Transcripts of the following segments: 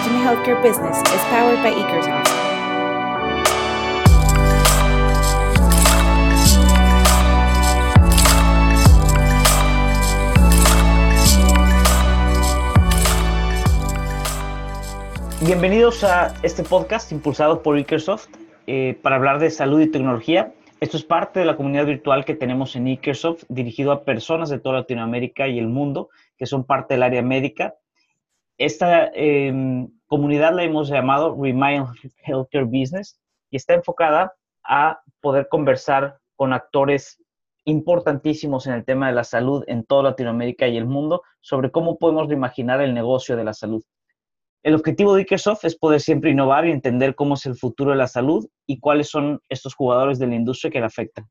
Imagine Healthcare Business is powered by Ekersoft. Bienvenidos a este podcast impulsado por Ekersoft eh, para hablar de salud y tecnología. Esto es parte de la comunidad virtual que tenemos en Ekersoft, dirigido a personas de toda Latinoamérica y el mundo que son parte del área médica. Esta em, comunidad la hemos llamado Remind Healthcare Business y está enfocada a poder conversar con actores importantísimos en el tema de la salud en toda Latinoamérica y el mundo sobre cómo podemos reimaginar el negocio de la salud. El objetivo de Ikersoft es poder siempre innovar y entender cómo es el futuro de la salud y cuáles son estos jugadores de la industria que la afectan.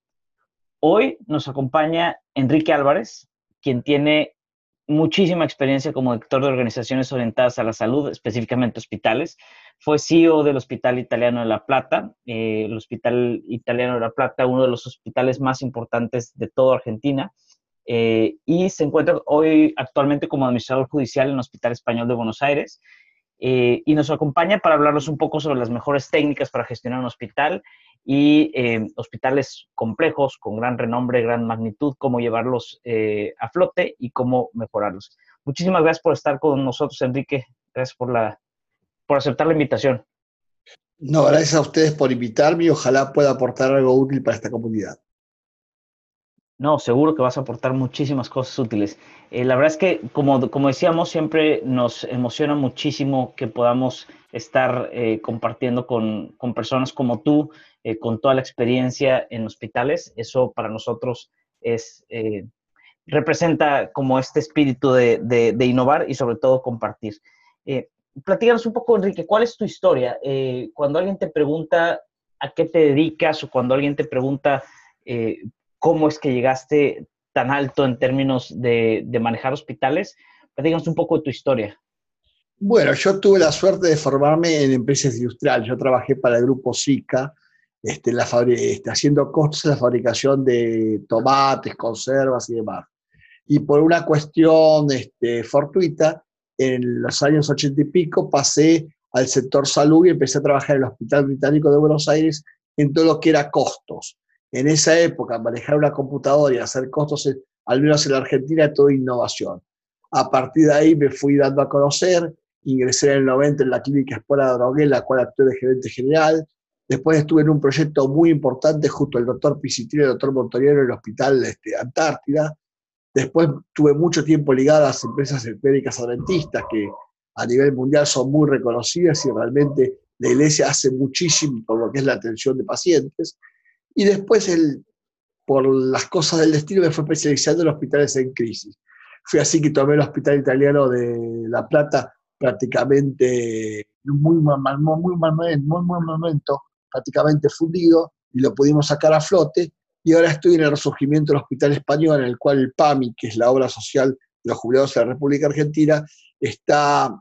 Hoy nos acompaña Enrique Álvarez, quien tiene muchísima experiencia como director de organizaciones orientadas a la salud, específicamente hospitales. Fue CEO del Hospital Italiano de La Plata, eh, el Hospital Italiano de La Plata, uno de los hospitales más importantes de toda Argentina. Eh, y se encuentra hoy actualmente como administrador judicial en el Hospital Español de Buenos Aires. Eh, y nos acompaña para hablarnos un poco sobre las mejores técnicas para gestionar un hospital y eh, hospitales complejos con gran renombre, gran magnitud, cómo llevarlos eh, a flote y cómo mejorarlos. Muchísimas gracias por estar con nosotros, Enrique. Gracias por, la, por aceptar la invitación. No, gracias a ustedes por invitarme y ojalá pueda aportar algo útil para esta comunidad. No, seguro que vas a aportar muchísimas cosas útiles. Eh, la verdad es que, como, como decíamos, siempre nos emociona muchísimo que podamos estar eh, compartiendo con, con, personas como tú, eh, con toda la experiencia en hospitales. Eso para nosotros es, representa como este espíritu de, de, de, innovar y sobre todo compartir. platícanos un poco, Enrique, ¿cuál es tu historia? cuando alguien te pregunta a qué te dedicas o cuando alguien te pregunta cómo es que llegaste tan alto en términos de, manejar hospitales. Platícanos un poco de tu historia. Bueno, yo tuve la suerte de formarme en empresas industriales. Yo trabajé para el grupo SICA, este, la este, haciendo costos en la fabricación de tomates, conservas y demás. Y por una cuestión este, fortuita, en los años ochenta y pico pasé al sector salud y empecé a trabajar en el Hospital Británico de Buenos Aires en todo lo que era costos en esa época manejar una computadora y hacer costos, al menos en la Argentina, todo innovación. A partir de ahí me fui dando a conocer, ingresé en el 90 en la clínica Espola Drogué, la cual actué de gerente general. Después estuve en un proyecto muy importante junto al doctor Pisitino y el doctor Montoriero en el Hospital este, Antártida. Después tuve mucho tiempo ligado a las empresas médicas adventistas que a nivel mundial son muy reconocidas y realmente la iglesia hace muchísimo por lo que es la atención de pacientes. Y después, el, por las cosas del destino, me fue especializando en hospitales en crisis. Fue así que tomé el Hospital Italiano de La Plata prácticamente muy mal, muy, mal, muy, muy momento, prácticamente fundido, y lo pudimos sacar a flote. Y ahora estoy en el resurgimiento del Hospital Español, en el cual el PAMI, que es la obra social de los jubilados de la República Argentina, está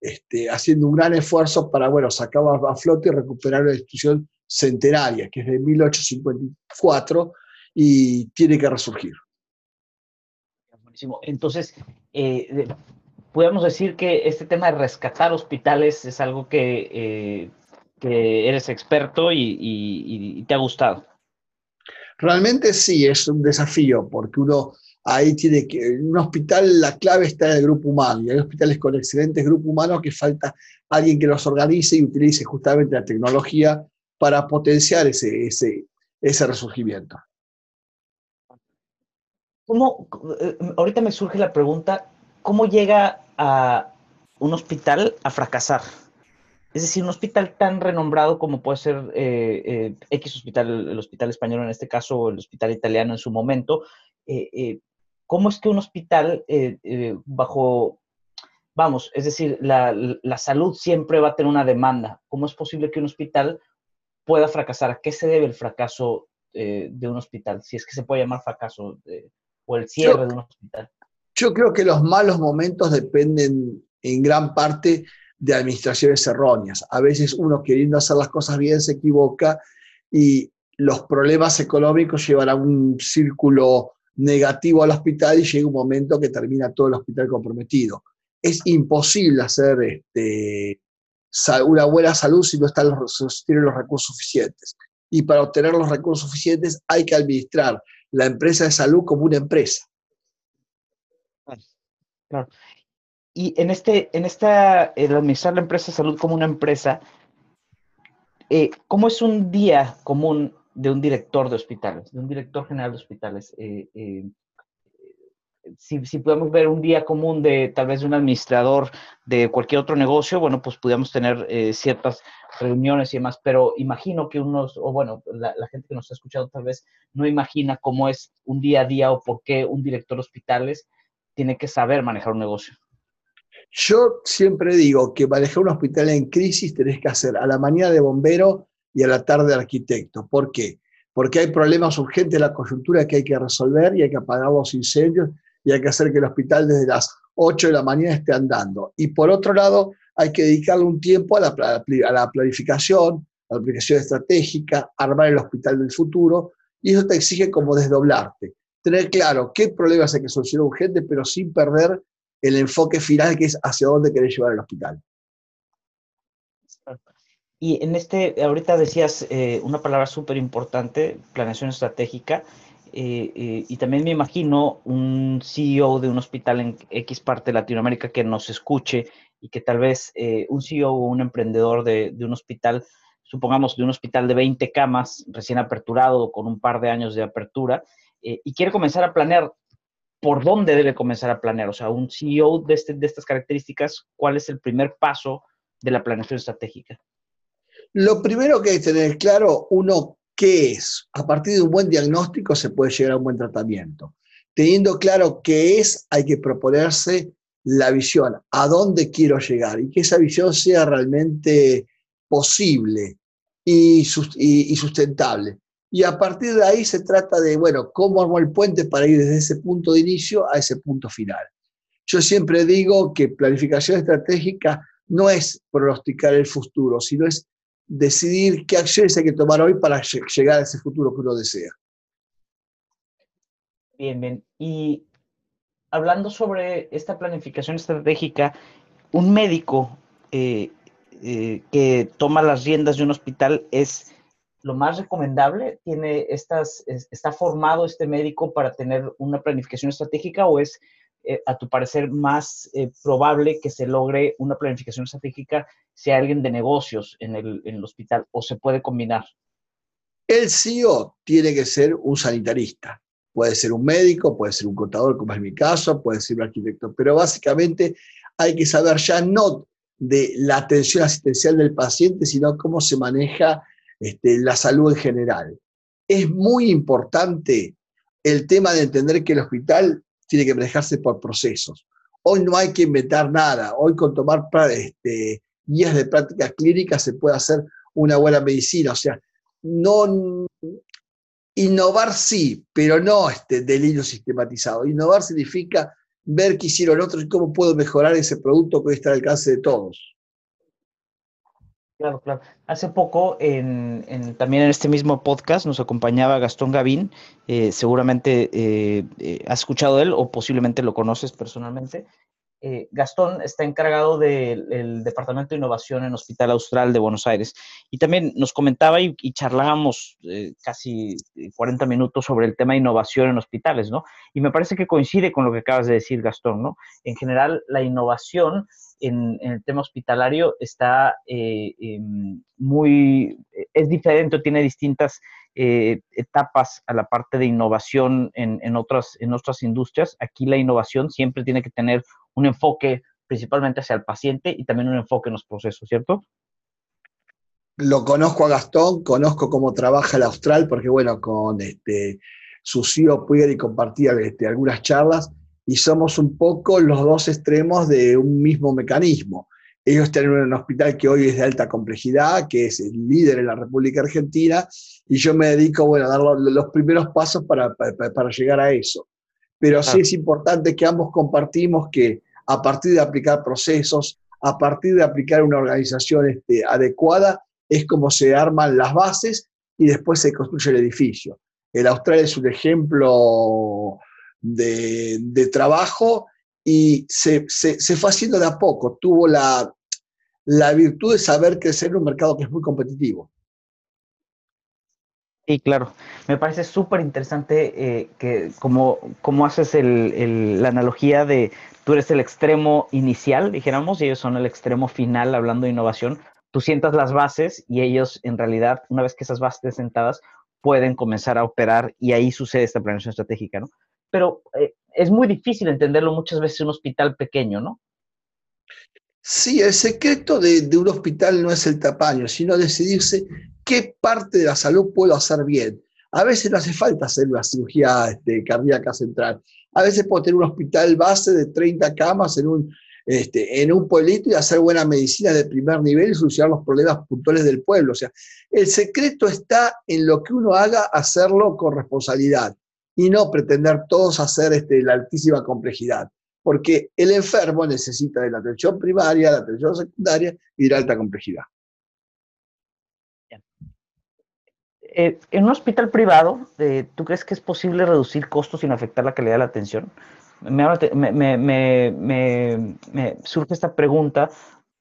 este, haciendo un gran esfuerzo para, bueno, sacar a flote y recuperar la institución centenaria, que es de 1854, y tiene que resurgir. Buenísimo. Entonces, eh, podemos decir que este tema de rescatar hospitales es algo que, eh, que eres experto y, y, te ha gustado. Realmente sí, es un desafío, porque uno ahí tiene que, en un hospital la clave está en el grupo humano, y hay hospitales con excelentes grupos humanos que falta alguien que los organice y utilice justamente la tecnología para potenciar ese, ese, ese resurgimiento. ¿Cómo, eh, ahorita me surge la pregunta, ¿cómo llega a un hospital a fracasar? Es decir, un hospital tan renombrado como puede ser eh, eh, X hospital, el Hospital Español en este caso, o el Hospital Italiano en su momento, ¿cómo es que un hospital bajo, vamos, es decir, la, la, salud siempre va a tener una demanda? ¿Cómo es posible que un hospital pueda fracasar? ¿A qué se debe el fracaso eh, de un hospital? Si es que se puede llamar fracaso o el cierre de un hospital. Yo creo que los malos momentos dependen en gran parte de administraciones erróneas. A veces uno queriendo hacer las cosas bien se equivoca y los problemas económicos llevan a un círculo negativo al hospital y llega un momento que termina todo el hospital comprometido. es imposible hacer este, una buena salud si no están los, tienen los recursos suficientes. Y para obtener los recursos suficientes hay que administrar la empresa de salud como una empresa. Claro. Y en este, en esta, el administrar la empresa de salud como una empresa, eh, ¿cómo es un día común de un director de hospitales, de un director general de hospitales? Eh, eh, si, podemos ver un día común de tal vez un administrador de cualquier otro negocio, bueno, pues podríamos tener ciertas reuniones y demás, pero imagino que unos, o bueno, la, la, gente que nos ha escuchado tal vez no imagina cómo es un día a día o por qué un director de hospitales tiene que saber manejar un negocio. Yo siempre digo que manejar un hospital en crisis tenés que hacer a la mañana de bombero y a la tarde de arquitecto. ¿Por qué? Porque hay problemas urgentes de la coyuntura que hay que resolver y hay que apagar los incendios y hay que hacer que el hospital desde las 8 de la mañana esté andando. Y por otro lado, hay que dedicarle un tiempo a la, a la planificación, a la aplicación estratégica, armar el hospital del futuro, y eso te exige como desdoblarte tener claro qué problemas hay que solucionar urgente, pero sin perder el enfoque final que es hacia dónde querés llevar el hospital. Y en este, ahorita decías eh, una palabra súper importante, planeación estratégica, eh, eh, y también me imagino un CEO de un hospital en X parte de Latinoamérica que nos escuche y que tal vez un CEO o un emprendedor de, un hospital, supongamos de un hospital de 20 camas recién aperturado con un par de años de apertura, eh, y quiere comenzar a planear, ¿por dónde debe comenzar a planear? O sea, un CEO de, este, de estas características, ¿cuál es el primer paso de la planeación estratégica? Lo primero que hay que tener claro, uno, ¿qué es? A partir de un buen diagnóstico se puede llegar a un buen tratamiento. Teniendo claro qué es, hay que proponerse la visión, a dónde quiero llegar y que esa visión sea realmente posible y, sustentable. Y a partir de ahí se trata de, bueno, cómo armo el puente para ir desde ese punto de inicio a ese punto final. Yo siempre digo que planificación estratégica no es pronosticar el futuro, sino es decidir qué acciones hay que tomar hoy para llegar a ese futuro que uno desea. Bien, bien. Y hablando sobre esta planificación estratégica, un médico eh, eh, que toma las riendas de un hospital es lo más recomendable? ¿Tiene estas, ¿Está formado este médico para tener una planificación estratégica o es, eh, a tu parecer, más eh, probable que se logre una planificación estratégica si hay alguien de negocios en el, en el hospital o se puede combinar? El CEO tiene que ser un sanitarista. Puede ser un médico, puede ser un contador, como es mi caso, puede ser un arquitecto, pero básicamente hay que saber ya no de la atención asistencial del paciente, sino cómo se maneja este, la salud en general. Es muy importante el tema de entender que el hospital tiene que manejarse por procesos. Hoy no hay que inventar nada. Hoy con tomar este, guías de prácticas clínicas se puede hacer una buena medicina. O sea, no innovar sí, pero no este delirio sistematizado. Innovar significa ver qué hicieron otros y cómo puedo mejorar ese producto que está al alcance de todos. Claro, claro. Hace poco, en, también en este mismo podcast, nos acompañaba Gastón Gavín. Eh, seguramente eh, eh, has escuchado él o posiblemente lo conoces personalmente. Eh, Gastón está encargado del Departamento de Innovación en Hospital Austral de Buenos Aires. Y también nos comentaba y, charlábamos eh, casi 40 minutos sobre el tema de innovación en hospitales, ¿no? Y me parece que coincide con lo que acabas de decir, Gastón, ¿no? En general, la innovación en, el tema hospitalario está eh, em, muy, es diferente, tiene distintas etapas a la parte de innovación en, otras, en otras industrias. Aquí la innovación siempre tiene que tener un enfoque principalmente hacia el paciente y también un enfoque en los procesos, ¿cierto? Lo conozco a Gastón, conozco cómo trabaja el Austral, porque bueno, con este, su CEO y compartía este, algunas charlas y somos un poco los dos extremos de un mismo mecanismo. Ellos tienen un hospital que hoy es de alta complejidad, que es el líder en la República Argentina, y yo me dedico bueno, a dar los, primeros pasos para, para llegar a eso pero sí es importante que ambos compartimos que a partir de aplicar procesos, a partir de aplicar una organización este, adecuada, es como se arman las bases y después se construye el edificio. El Austral es un ejemplo de, trabajo y se, fue haciendo de a poco, tuvo la, la virtud de saber crecer en un mercado que es muy competitivo. Sí, claro. Me parece súper interesante eh, que como, como haces el, la analogía de tú eres el extremo inicial, dijéramos, y ellos son el extremo final hablando de innovación. Tú sientas las bases y ellos en realidad, una vez que esas bases estén sentadas, pueden comenzar a operar y ahí sucede esta planeación estratégica, ¿no? Pero eh, es muy difícil entenderlo muchas veces en un hospital pequeño, ¿no? Sí, el secreto de, un hospital no es el tamaño, sino decidirse qué parte de la salud puedo hacer bien. A veces no hace falta hacer una cirugía este, cardíaca central. A veces puedo tener un hospital base de 30 camas en un, este, en un pueblito y hacer buena medicina de primer nivel y solucionar los problemas puntuales del pueblo. O sea, el secreto está en lo que uno haga, hacerlo con responsabilidad y no pretender todos hacer este, la altísima complejidad. Porque el enfermo necesita de la atención primaria, la atención secundaria y de la alta complejidad. Eh, en un hospital privado, eh, ¿tú crees que es posible reducir costos sin afectar la calidad de la atención? Me, surge esta pregunta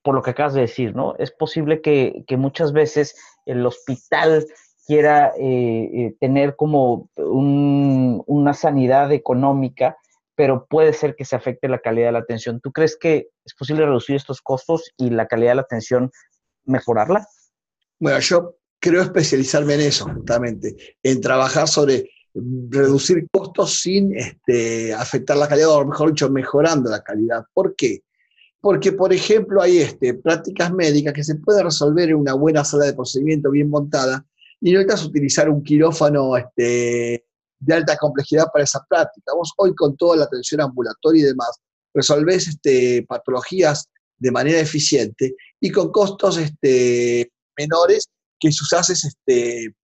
por lo que acabas de decir, ¿no? Es posible que, muchas veces el hospital quiera eh, tener como una sanidad económica, pero puede ser que se afecte la calidad de la atención. ¿Tú crees que es posible reducir estos costos y la calidad de la atención mejorarla? Bueno, yo creo especializarme en eso, justamente, en trabajar sobre reducir costos sin este, afectar la calidad, o mejor dicho, mejorando la calidad. ¿Por qué? Porque, por ejemplo, hay este, prácticas médicas que se pueden resolver en una buena sala de procedimiento bien montada y no necesitas utilizar un quirófano este, de alta complejidad para esa práctica. Vos hoy con toda la atención ambulatoria y demás, resolvés este, patologías de manera eficiente y con costos este, menores que si usas este,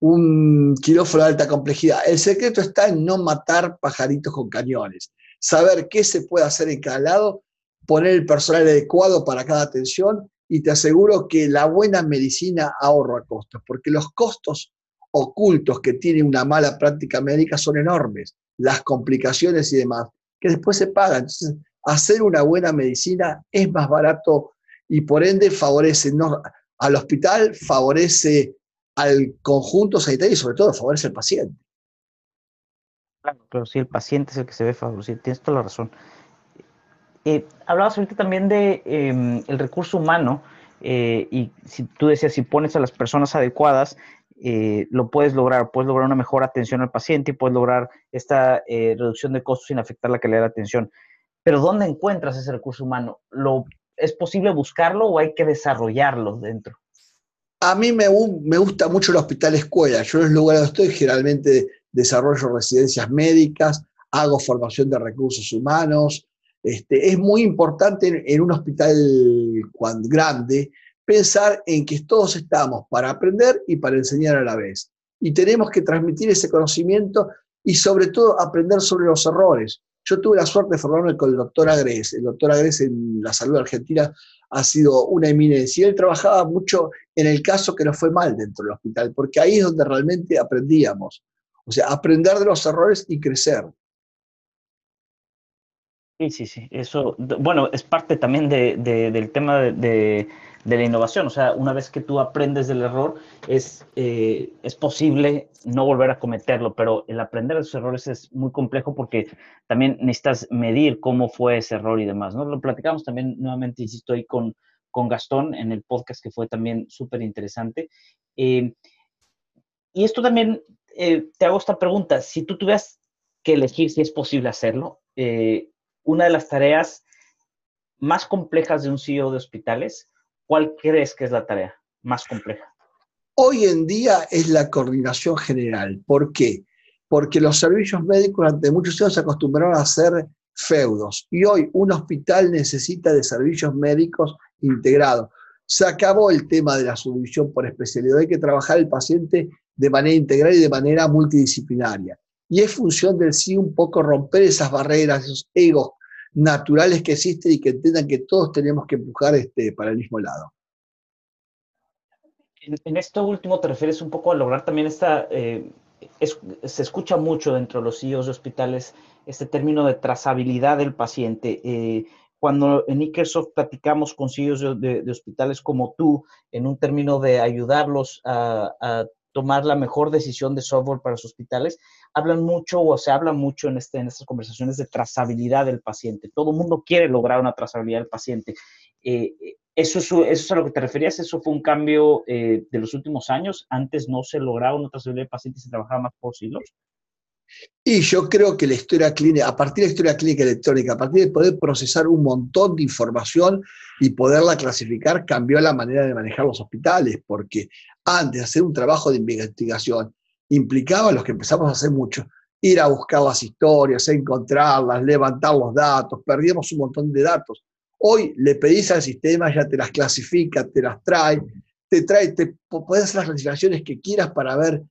un quirófano de alta complejidad. El secreto está en no matar pajaritos con cañones, saber qué se puede hacer en cada lado, poner el personal adecuado para cada atención y te aseguro que la buena medicina ahorra costos, porque los costos ocultos que tiene una mala práctica médica son enormes, las complicaciones y demás, que después se pagan. Entonces, hacer una buena medicina es más barato y por ende favorece no, al hospital, favorece al conjunto sanitario y sobre todo favorece al paciente. Claro, pero sí, el paciente es el que se ve favorecido, tienes toda la razón. Eh, hablabas ahorita también de em, recurso humano eh, y si tú decías, si pones a las personas adecuadas, eh, lo puedes lograr, puedes lograr una mejor atención al paciente y puedes lograr esta reducción de costos sin afectar la calidad de la atención. Pero ¿dónde encuentras ese recurso humano? ¿Lo ¿Es posible buscarlo o hay que desarrollarlo dentro? A mí me, gusta mucho el hospital escuela. Yo en el lugar donde estoy generalmente desarrollo residencias médicas, hago formación de recursos humanos. Este, es muy importante en, un hospital grande pensar en que todos estamos para aprender y para enseñar a la vez. Y tenemos que transmitir ese conocimiento y sobre todo aprender sobre los errores. Yo tuve la suerte de formarme con el doctor Agres. El doctor Agres en la salud argentina ha sido una eminencia. Él trabajaba mucho en el caso que nos fue mal dentro del hospital, porque ahí es donde realmente aprendíamos. O sea, aprender de los errores y crecer. Sí, sí, sí. Eso, bueno, es parte también del tema de, de la innovación. O sea, una vez que tú aprendes del error, es, eh, es posible no volver a cometerlo, pero el aprender de esos errores es muy complejo porque también necesitas medir cómo fue ese error y demás, ¿no? Lo platicamos también nuevamente, insisto, ahí con, con Gastón en el podcast que fue también súper interesante. Eh, y esto también, eh, te hago esta pregunta, si tú tuvieras que elegir si es posible hacerlo, una de las tareas más complejas de un CEO de hospitales ¿Cuál crees que es la tarea más compleja? Hoy en día es la coordinación general. ¿Por qué? Porque los servicios médicos durante muchos años se acostumbraron a hacer feudos y hoy un hospital necesita de servicios médicos integrados. Se acabó el tema de la subdivisión por especialidad, hay que trabajar el paciente de manera integral y de manera multidisciplinaria. Y es función del sí un poco romper esas barreras, esos egos naturales que existen y que entiendan que todos tenemos que empujar este, para el mismo lado. En, esto último te refieres un poco a lograr también esta, eh, se escucha mucho dentro de los CEOs de hospitales este término de trazabilidad del paciente. Eh, cuando en Ikersoft platicamos con CEOs de, hospitales como tú, en un término de ayudarlos a, tomar la mejor decisión de software para los hospitales, hablan mucho o se habla mucho en, este, en estas conversaciones de trazabilidad del paciente. Todo el mundo quiere lograr una trazabilidad del paciente. Eh, ¿eso, es, ¿Eso es a lo que te referías? ¿Eso fue un cambio eh, de los últimos años? ¿Antes no se lograba una trazabilidad del paciente y se trabajaba más por silos? Y yo creo que la historia clínica, a partir de la historia clínica electrónica, a partir de poder procesar un montón de información y poderla clasificar, cambió la manera de manejar los hospitales, porque antes de hacer un trabajo de investigación implicaba, los que empezamos a hacer mucho, ir a buscar las historias, encontrarlas, levantar los datos, perdíamos un montón de datos. Hoy le pedís al sistema, ya te las clasifica, te las trae, te trae, te puedes hacer las clasificaciones que quieras para ver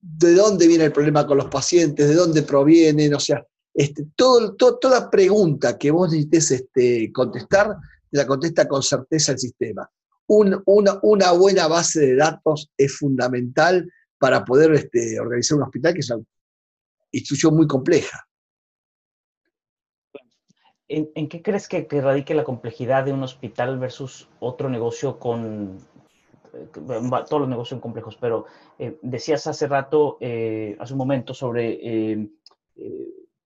de dónde viene el problema con los pacientes, de dónde provienen, o sea, este, todo, toda pregunta que vos necesites este, contestar, la contesta con certeza el sistema. una, una, buena base de datos es fundamental para poder este, organizar un hospital, que es una institución muy compleja. ¿En, qué crees que, que radique la complejidad de un hospital versus otro negocio con todos los negocios son complejos, pero eh, decías hace rato, eh, hace un momento, sobre eh,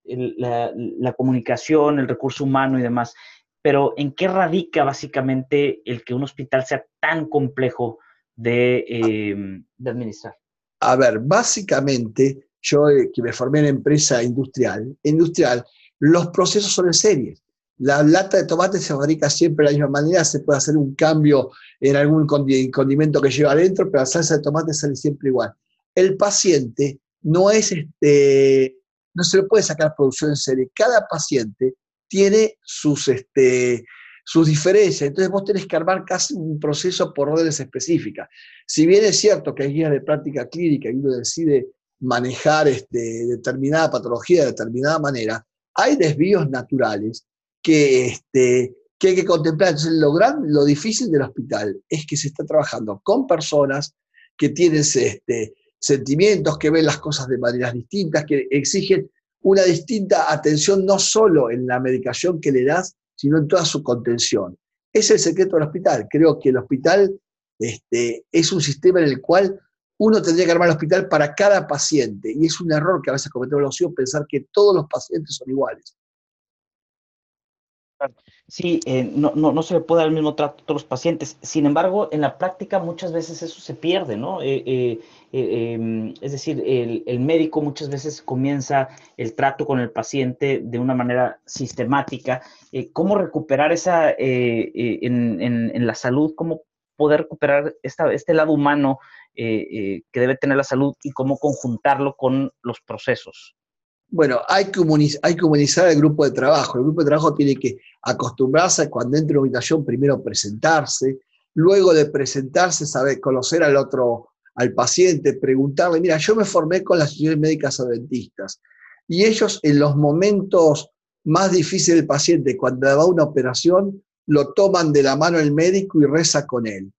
la, comunicación, el recurso humano y demás, pero ¿en qué radica básicamente el que un hospital sea tan complejo de administrar? A ver, básicamente, yo que me formé en empresa industrial, industrial, los procesos son en series. La lata de tomate se fabrica siempre de la misma manera, se puede hacer un cambio en algún condimento que lleva adentro, pero la salsa de tomate sale siempre igual. El paciente no es este, no se le puede sacar producción en serie. Cada paciente tiene sus, este, sus diferencias, entonces vos tenés que armar casi un proceso por órdenes específicas. Si bien es cierto que hay guías de práctica clínica y uno decide manejar este, determinada patología de determinada manera, hay desvíos naturales que, este, que hay que contemplar. Entonces, lo, lo difícil del hospital es que se está trabajando con personas que tienen este, sentimientos, que ven las cosas de maneras distintas, que exigen una distinta atención no solo en la medicación que le das, sino en toda su contención. Es el secreto del hospital. Creo que el hospital este, es un sistema en el cual uno tendría que armar el hospital para cada paciente. Y es un error que a veces cometemos los ciudadanos pensar que todos los pacientes son iguales. Sí, eh, no, no, no, se le puede dar el mismo trato a todos los pacientes. Sin embargo, en la práctica muchas veces eso se pierde, ¿no? Eh, eh, em, es decir, el, médico muchas veces comienza el trato con el paciente de una manera sistemática. ¿Cómo recuperar esa, en, en, la salud, cómo poder recuperar esta, este lado humano que debe tener la salud y cómo conjuntarlo con los procesos? Bueno, hay que, humanizar, hay que humanizar el grupo de trabajo. El grupo de trabajo tiene que acostumbrarse a cuando entre a una habitación primero presentarse, luego de presentarse, saber conocer al otro, al paciente, preguntarle, mira, yo me formé con las instituciones médicas adventistas y ellos en los momentos más difíciles del paciente, cuando va una operación, lo toman de la mano el médico y reza con él.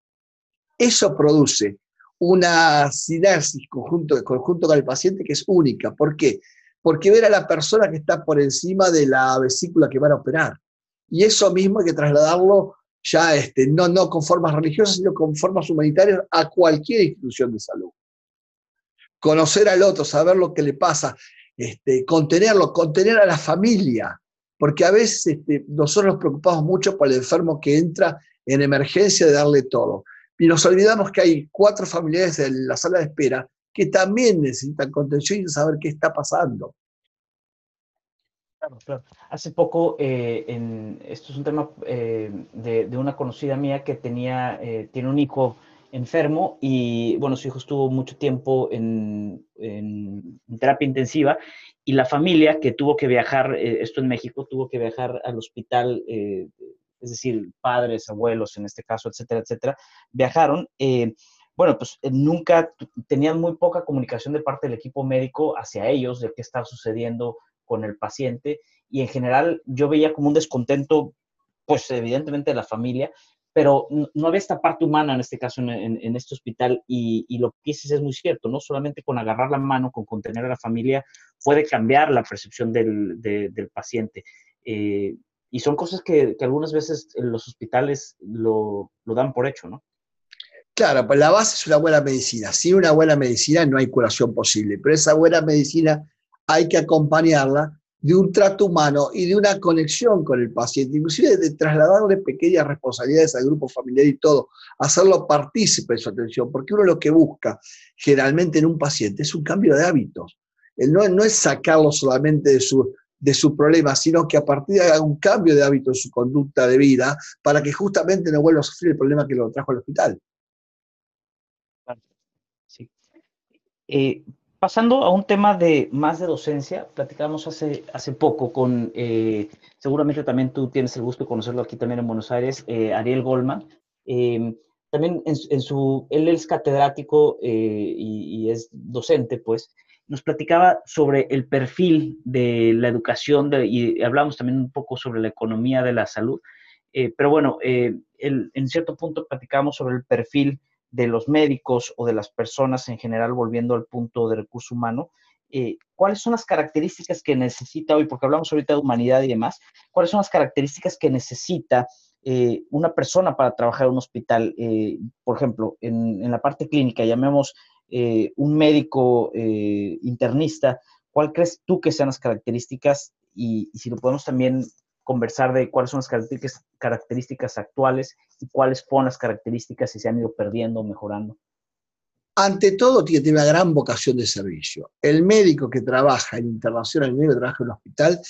Eso produce una sinergia conjunto, conjunto con el paciente que es única. ¿Por qué? Porque ver a la persona que está por encima de la vesícula que van a operar. Y eso mismo hay que trasladarlo ya este, no, no con formas religiosas, sino con formas humanitarias a cualquier institución de salud. Conocer al otro, saber lo que le pasa, este, contenerlo, contener a la familia, porque a veces este, nosotros nos preocupamos mucho por el enfermo que entra en emergencia de darle todo. Y nos olvidamos que hay cuatro familiares en la sala de espera que también necesitan contención y saber qué está pasando. Claro, claro. Hace poco, eh, en, esto es un tema eh, de, una conocida mía que tenía, eh, tiene un hijo enfermo y, bueno, su hijo estuvo mucho tiempo en, en, terapia intensiva y la familia que tuvo que viajar, esto en México, tuvo que viajar al hospital, es decir, padres, abuelos en este caso, etcétera, etcétera, viajaron bueno, pues eh, nunca tenían muy poca comunicación de parte del equipo médico hacia ellos de qué estaba sucediendo con el paciente y en general yo veía como un descontento, pues evidentemente de la familia, pero no, había esta parte humana en este caso en, este hospital y, lo que dices es muy cierto, no solamente con agarrar la mano, con contener a la familia, puede cambiar la percepción del, paciente. Eh, y son cosas que, algunas veces los hospitales lo dan por hecho, ¿no? Claro, pues la base es una buena medicina. Sin una buena medicina no hay curación posible, pero esa buena medicina hay que acompañarla de un trato humano y de una conexión con el paciente, inclusive de trasladarle pequeñas responsabilidades al grupo familiar y todo, hacerlo partícipe de su atención, porque uno lo que busca generalmente en un paciente es un cambio de hábitos. No, no es sacarlo solamente de su, de su problema, sino que a partir de un cambio de hábito en su conducta de vida para que justamente no vuelva a sufrir el problema que lo trajo al hospital. Sí. Eh, pasando a un tema de más de docencia, platicamos hace, hace poco con, eh, seguramente también tú tienes el gusto de conocerlo aquí también en Buenos Aires, eh, Ariel Goldman. Em, también en, su, él es catedrático eh, y, es docente, pues, nos platicaba sobre el perfil de la educación y hablamos también un poco sobre la economía de la salud. pero bueno, en cierto punto platicamos sobre el perfil de los médicos o de las personas en general, volviendo al punto de recurso humano, eh, ¿cuáles son las características que necesita hoy, porque hablamos ahorita de humanidad y demás, cuáles son las características que necesita eh, una persona para trabajar en un hospital? Eh, por ejemplo, en, la parte clínica, llamemos un médico internista, ¿cuál crees tú que sean las características? y si lo podemos también conversar de cuáles son las características, actuales y cuáles fueron las características y se han ido perdiendo o mejorando. Ante todo, tiene que una gran vocación de servicio. El médico que trabaja en internación, el médico que trabaja en el hospital,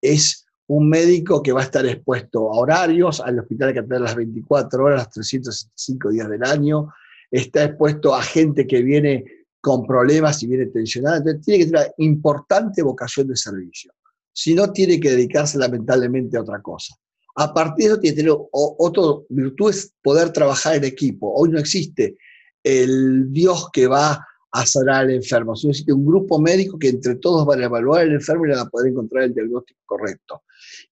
es un médico que va a estar expuesto a horarios, al hospital que atender las 24 horas, los 365 días del año, está expuesto a gente que viene con problemas y viene tensionada, entonces tiene que tener una importante vocación de servicio si no tiene que dedicarse lamentablemente a otra cosa. A partir de eso tiene que tener otra virtud, es poder trabajar en equipo. Hoy no existe el Dios que va a sanar al enfermo, sino existe un grupo médico que entre todos van a evaluar al enfermo y van a poder encontrar el diagnóstico correcto.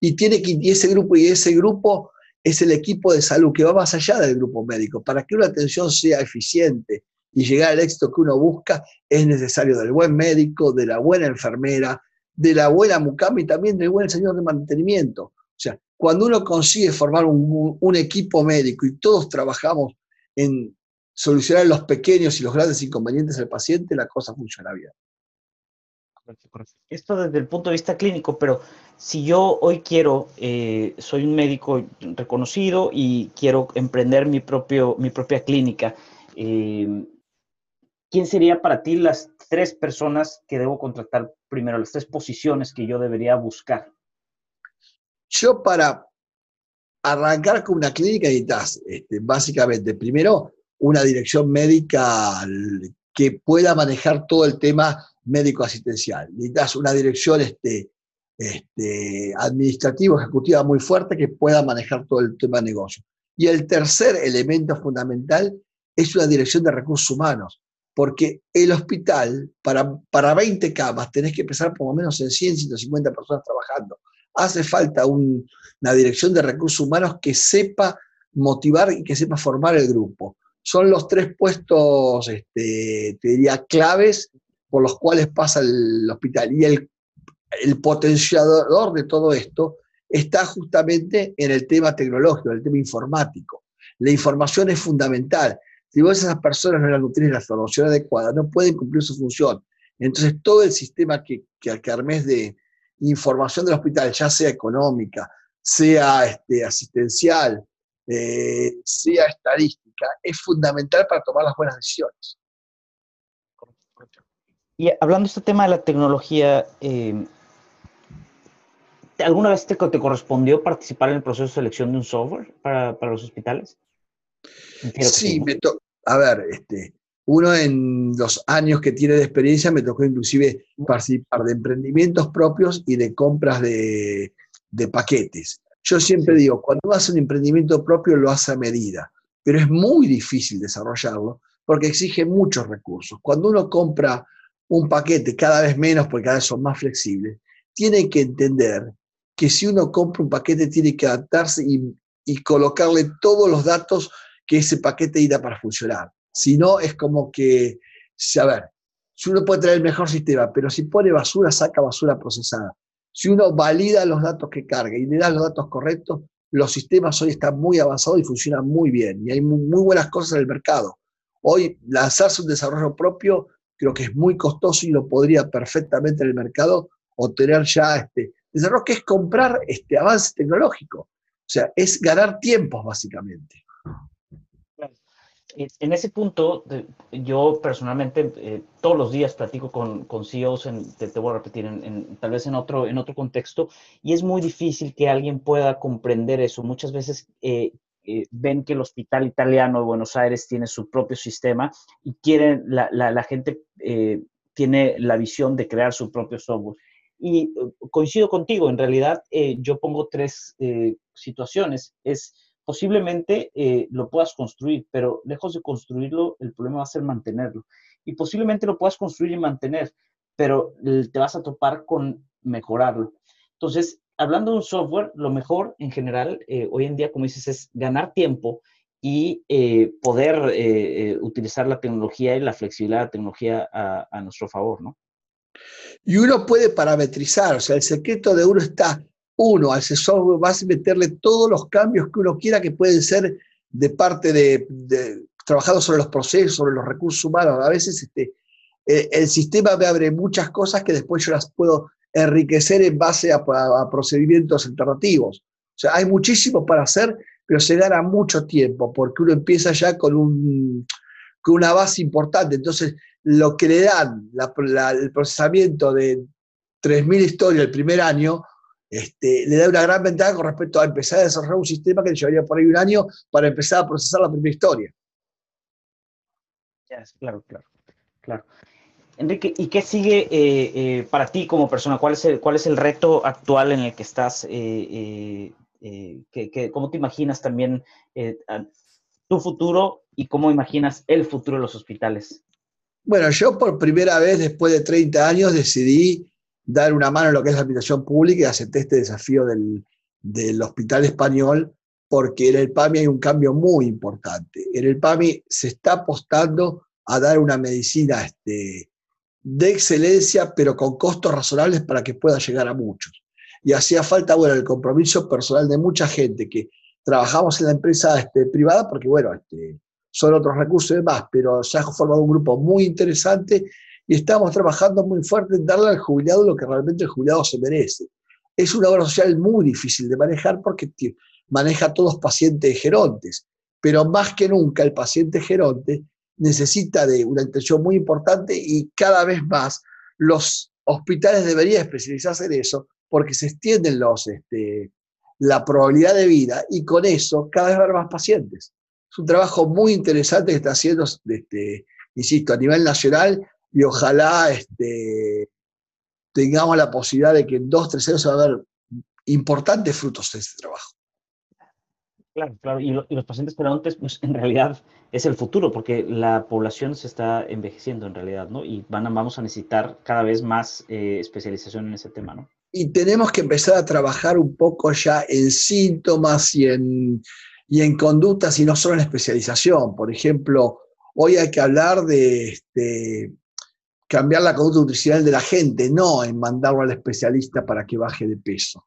Y, tiene que, y ese grupo y ese grupo es el equipo de salud que va más allá del grupo médico. Para que una atención sea eficiente y llegar al éxito que uno busca, es necesario del buen médico, de la buena enfermera, de la buena mucama y también del buen señor de mantenimiento. O sea, cuando uno consigue formar un, equipo médico y todos trabajamos en solucionar los pequeños y los grandes inconvenientes del paciente, la cosa funciona bien. Esto desde el punto de vista clínico, pero si yo hoy quiero, eh, soy un médico reconocido y quiero emprender mi, propio, mi propia clínica, eh, ¿quién sería para ti las tres personas que debo contratar primero, las tres posiciones que yo debería buscar? Yo para arrancar con una clínica necesitas, este, básicamente, primero, una dirección médica que pueda manejar todo el tema médico asistencial. Necesitas una dirección este, este, administrativa, ejecutiva muy fuerte que pueda manejar todo el tema de negocio. Y el tercer elemento fundamental es una dirección de recursos humanos porque el hospital, para, para 20 camas, tenés que empezar por lo menos en 100, 150 personas trabajando. Hace falta una dirección de recursos humanos que sepa motivar y que sepa formar el grupo. Son los tres puestos, este, te diría, claves por los cuales pasa el hospital. Y el, el potenciador de todo esto está justamente en el tema tecnológico, en el tema informático. La información es fundamental. Si vos esas personas no tienen la formación adecuada, no pueden cumplir su función. Entonces, todo el sistema que, que, que de información del hospital, ya sea económica, sea este, asistencial, eh, sea estadística, es fundamental para tomar las buenas decisiones. Y hablando de este tema de la tecnología, eh, ¿alguna vez te, te, correspondió participar en el proceso de selección de un software para, para los hospitales? Sí, me a ver, este, uno en los años que tiene de experiencia me tocó inclusive participar de emprendimientos propios y de compras de, paquetes. Yo siempre digo, cuando uno hace un emprendimiento propio lo hace a medida, pero es muy difícil desarrollarlo porque exige muchos recursos. Cuando uno compra un paquete, cada vez menos porque cada vez son más flexibles, tiene que entender que si uno compra un paquete tiene que adaptarse y y colocarle todos los datos que ese paquete irá para funcionar. Si no, es como que, a ver, si uno puede traer el mejor sistema, pero si pone basura, saca basura procesada. Si uno valida los datos que carga y le da los datos correctos, los sistemas hoy están muy avanzados y funcionan muy bien. Y hay muy, buenas cosas en el mercado. Hoy lanzarse un desarrollo propio creo que es muy costoso y lo podría perfectamente en el mercado obtener ya este desarrollo, que es comprar este avance tecnológico. O sea, es ganar tiempos básicamente. En ese punto, yo personalmente eh, todos los días platico con, con CEOs, en, te, voy a repetir, en, tal vez en otro, en otro contexto, y es muy difícil que alguien pueda comprender eso. Muchas veces eh, eh, ven que el hospital italiano de Buenos Aires tiene su propio sistema y quieren, la, la, la gente tiene la visión de crear su propio software. Y coincido contigo, en realidad yo pongo tres situaciones. Es posiblemente eh, lo puedas construir, pero lejos de construirlo, el problema va a ser mantenerlo. Y posiblemente lo puedas construir y mantener, pero te vas a topar con mejorarlo. Entonces, hablando de un software, lo mejor en general eh, hoy en día, como dices, es ganar tiempo y eh, poder utilizar la tecnología y la flexibilidad de la tecnología a, a nuestro favor, ¿no? Y uno puede parametrizar, o sea, el secreto de uno está uno a ese software, vas a meterle todos los cambios que uno quiera que pueden ser de parte de, trabajando sobre los procesos, sobre los recursos humanos. A veces este, el, sistema me abre muchas cosas que después yo las puedo enriquecer en base a, procedimientos alternativos. O sea, hay muchísimo para hacer, pero se gana mucho tiempo porque uno empieza ya con, un, con una base importante. Entonces, lo que le dan el procesamiento de 3.000 historias el primer año, este, le da una gran ventaja con respecto a empezar a desarrollar un sistema que le llevaría por ahí un año para empezar a procesar la primera historia. claro, claro, claro. Enrique, ¿y qué sigue eh, eh, para ti como persona? ¿Cuál es, el, ¿Cuál es el reto actual en el que estás? Eh, ¿Cómo te imaginas también tu futuro y cómo imaginas el futuro de los hospitales? Bueno, yo por primera vez después de 30 años decidí dar una mano en lo que es la habitación pública y acepté este desafío del, Hospital Español, porque en el PAMI hay un cambio muy importante. En el PAMI se está apostando a dar una medicina este, de excelencia, pero con costos razonables para que pueda llegar a muchos. Y hacía falta, bueno, el compromiso personal de mucha gente que trabajamos en la empresa este, privada, porque, bueno, este, son otros recursos y demás, pero se ha formado un grupo muy interesante y estamos trabajando muy fuerte en darle al jubilado lo que realmente el jubilado se merece. Es una obra social muy difícil de manejar porque maneja a todos pacientes gerontes, pero más que nunca el paciente geronte necesita de una atención muy importante y cada vez más los hospitales deberían especializarse en eso porque se extienden los, este, la probabilidad de vida y con eso cada vez haber más pacientes. Es un trabajo muy interesante que está haciendo, este, insisto, a nivel nacional y ojalá este, tengamos la posibilidad de que en dos, tres años se va a ver importantes frutos de este trabajo. Claro, claro. Y, los pacientes perontes, pues en realidad es el futuro, porque la población se está envejeciendo en realidad, ¿no? Y van vamos a necesitar cada vez más eh, especialización en ese tema, ¿no? Y tenemos que empezar a trabajar un poco ya en síntomas y en, y en conductas y no solo en especialización. Por ejemplo, hoy hay que hablar de, este, cambiar la conducta nutricional de la gente, no en mandarlo al especialista para que baje de peso.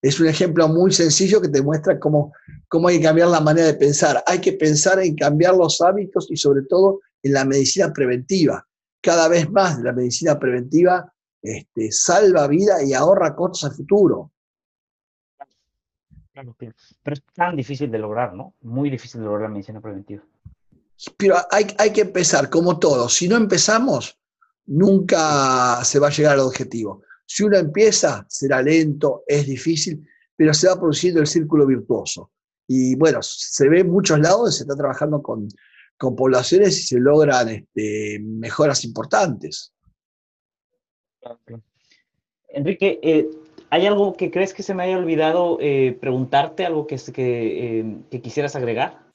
Es un ejemplo muy sencillo que te muestra cómo, cómo hay que cambiar la manera de pensar. Hay que pensar en cambiar los hábitos y sobre todo en la medicina preventiva. Cada vez más la medicina preventiva este, salva vida y ahorra costos al futuro. Claro, claro. Pero es tan difícil de lograr, ¿no? Muy difícil de lograr la medicina preventiva. Pero hay, hay que empezar, como todo. Si no empezamos, nunca se va a llegar al objetivo. Si uno empieza, será lento, es difícil, pero se va produciendo el círculo virtuoso. Y bueno, se ve en muchos lados, se está trabajando con, poblaciones y se logran este, mejoras importantes. Enrique, eh, ¿hay algo que crees que se me haya olvidado eh, preguntarte, algo que, eh, que, quisieras agregar?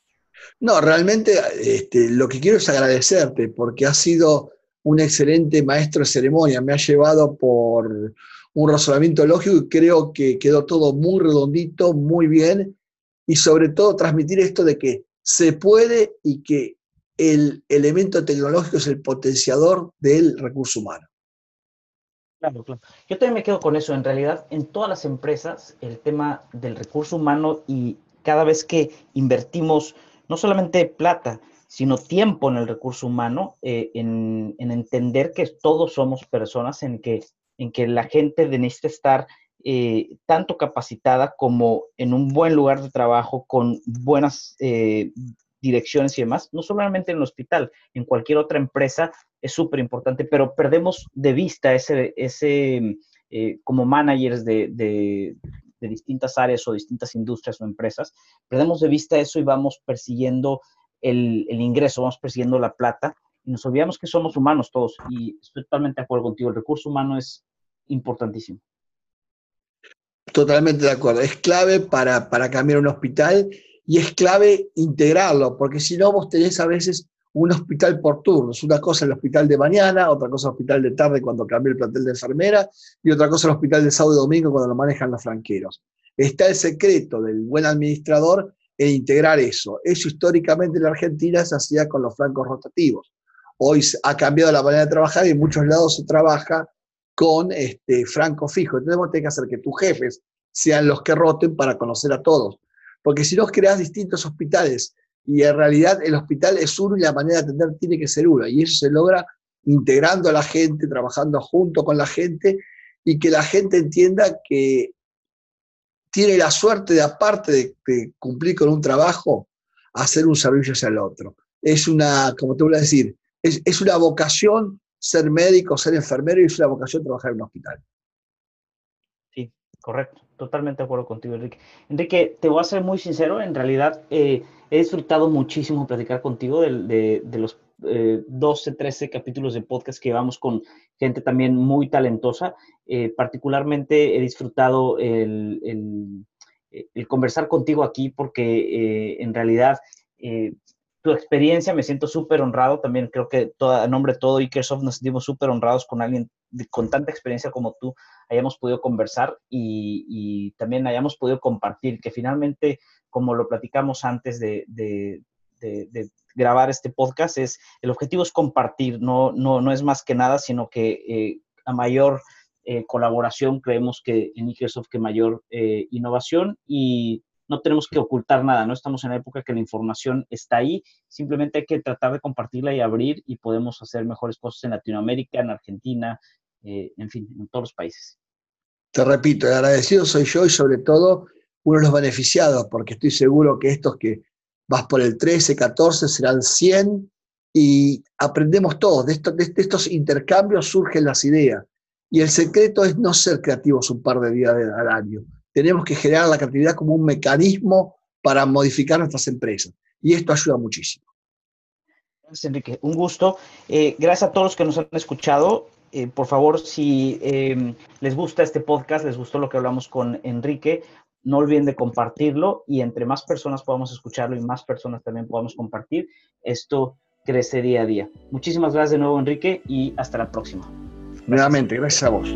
No, realmente este, lo que quiero es agradecerte porque ha sido un excelente maestro de ceremonia, me ha llevado por un razonamiento lógico y creo que quedó todo muy redondito, muy bien, y sobre todo transmitir esto de que se puede y que el elemento tecnológico es el potenciador del recurso humano. Claro, claro. Yo también me quedo con eso. En realidad, en todas las empresas, el tema del recurso humano y cada vez que invertimos no solamente plata, sino tiempo en el recurso humano, eh, en, entender que todos somos personas, en que, en que la gente necesita estar eh, tanto capacitada como en un buen lugar de trabajo, con buenas eh, direcciones y demás, no solamente en el hospital, en cualquier otra empresa es súper importante, pero perdemos de vista ese, ese como managers de, de, distintas áreas o distintas industrias o empresas, perdemos de vista eso y vamos persiguiendo el, ingreso, vamos persiguiendo la plata y nos olvidamos que somos humanos todos y estoy totalmente de acuerdo contigo, el recurso humano es importantísimo. Totalmente de acuerdo, es clave para, para cambiar un hospital y es clave integrarlo, porque si no vos tenés a veces un hospital por turnos, una cosa el hospital de mañana, otra cosa el hospital de tarde cuando cambia el plantel de enfermera y otra cosa el hospital de sábado y domingo cuando lo manejan los franqueros. Está el secreto del buen administrador en integrar eso. Eso históricamente en la Argentina se hacía con los francos rotativos. Hoy ha cambiado la manera de trabajar y en muchos lados se trabaja con este franco fijo. Entonces vos que hacer que tus jefes sean los que roten para conocer a todos porque si no creas distintos hospitales y en realidad el hospital es uno y la manera de atender tiene que ser uno. Y eso se logra integrando a la gente, trabajando junto con la gente y que la gente entienda que tiene la suerte de, aparte de, cumplir con un trabajo, hacer un servicio hacia el otro. Es una, como te voy a decir, es, es una vocación ser médico, ser enfermero y es una vocación trabajar en un hospital. Correcto totalmente de acuerdo contigo, Enrique. Enrique, te voy a ser muy sincero, en realidad eh, he disfrutado muchísimo platicar contigo de, los 12, eh, 13 capítulos de podcast que llevamos con gente también muy talentosa. Eh, particularmente he disfrutado el, el, conversar contigo aquí porque en realidad tu experiencia, me siento súper honrado. También creo que a nombre de todo Ikersoft nos sentimos súper honrados con alguien con tanta experiencia como tú hayamos podido conversar y, también hayamos podido compartir, que finalmente, como lo platicamos antes de, grabar este podcast, es el objetivo es compartir, no, no, no es más que nada, sino que eh, a mayor eh, colaboración creemos que en Ikersoft que mayor eh, innovación y no tenemos que ocultar nada, no estamos en la época que la información está ahí, simplemente hay que tratar de compartirla y abrir y podemos hacer mejores cosas en Latinoamérica, en Argentina, eh, en fin, en todos los países. Te repito, el agradecido soy yo y sobre todo uno de los beneficiados, porque estoy seguro que estos que vas por el 13, 14 serán 100 y aprendemos todos. De, de estos intercambios surgen las ideas. Y el secreto es no ser creativos un par de días al año. Tenemos que generar la creatividad como un mecanismo para modificar nuestras empresas. Y esto ayuda muchísimo. Gracias, Enrique. Un gusto. Eh, gracias a todos los que nos han escuchado. Eh, por favor, si em, les gusta este podcast, les gustó lo que hablamos con Enrique, no olviden de compartirlo y entre más personas podamos escucharlo y más personas también podamos compartir, esto crece día a día. Muchísimas gracias de nuevo, Enrique, y hasta la próxima. Nuevamente, gracias a vos.